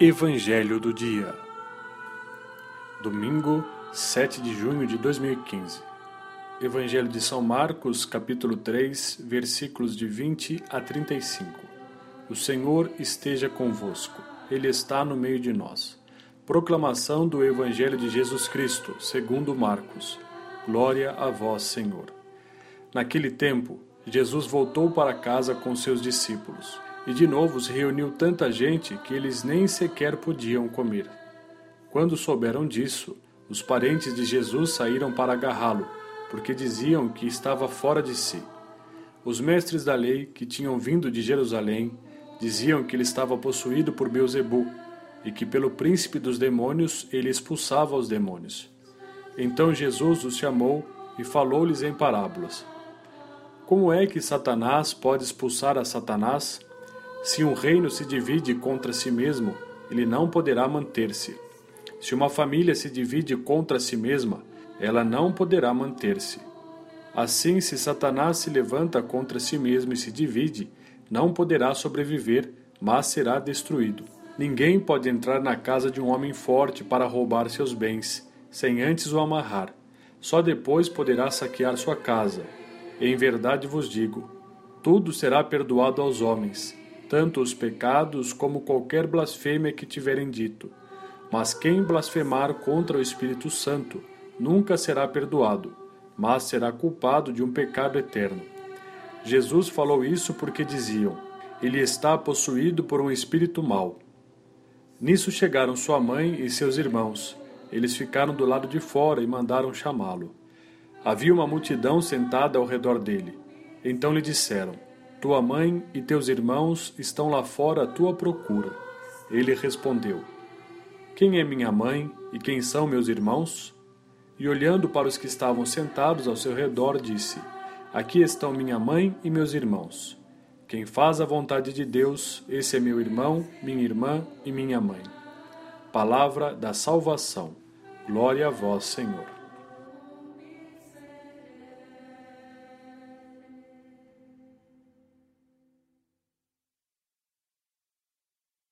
Evangelho do Dia, domingo 7 de junho de 2015. Evangelho de São Marcos, capítulo 3, versículos de 20 a 35. O Senhor esteja convosco, Ele está no meio de nós. Proclamação do Evangelho de Jesus Cristo, segundo Marcos. Glória a vós, Senhor. Naquele tempo, Jesus voltou para casa com seus discípulos e de novo se reuniu tanta gente que eles nem sequer podiam comer. Quando souberam disso, os parentes de Jesus saíram para agarrá-lo, porque diziam que estava fora de si. Os mestres da lei, que tinham vindo de Jerusalém, diziam que ele estava possuído por Beuzebu e que pelo príncipe dos demônios ele expulsava os demônios. Então Jesus os chamou e falou-lhes em parábolas. Como é que Satanás pode expulsar a Satanás? Se um reino se divide contra si mesmo, ele não poderá manter-se. Se uma família se divide contra si mesma, ela não poderá manter-se. Assim, se Satanás se levanta contra si mesmo e se divide, não poderá sobreviver, mas será destruído. Ninguém pode entrar na casa de um homem forte para roubar seus bens, sem antes o amarrar. Só depois poderá saquear sua casa. Em verdade vos digo: tudo será perdoado aos homens tanto os pecados como qualquer blasfêmia que tiverem dito. Mas quem blasfemar contra o Espírito Santo nunca será perdoado, mas será culpado de um pecado eterno. Jesus falou isso porque diziam: Ele está possuído por um espírito mau. Nisso chegaram sua mãe e seus irmãos. Eles ficaram do lado de fora e mandaram chamá-lo. Havia uma multidão sentada ao redor dele. Então lhe disseram: tua mãe e teus irmãos estão lá fora à tua procura. Ele respondeu: Quem é minha mãe e quem são meus irmãos? E olhando para os que estavam sentados ao seu redor, disse: Aqui estão minha mãe e meus irmãos. Quem faz a vontade de Deus, esse é meu irmão, minha irmã e minha mãe. Palavra da salvação. Glória a vós, Senhor.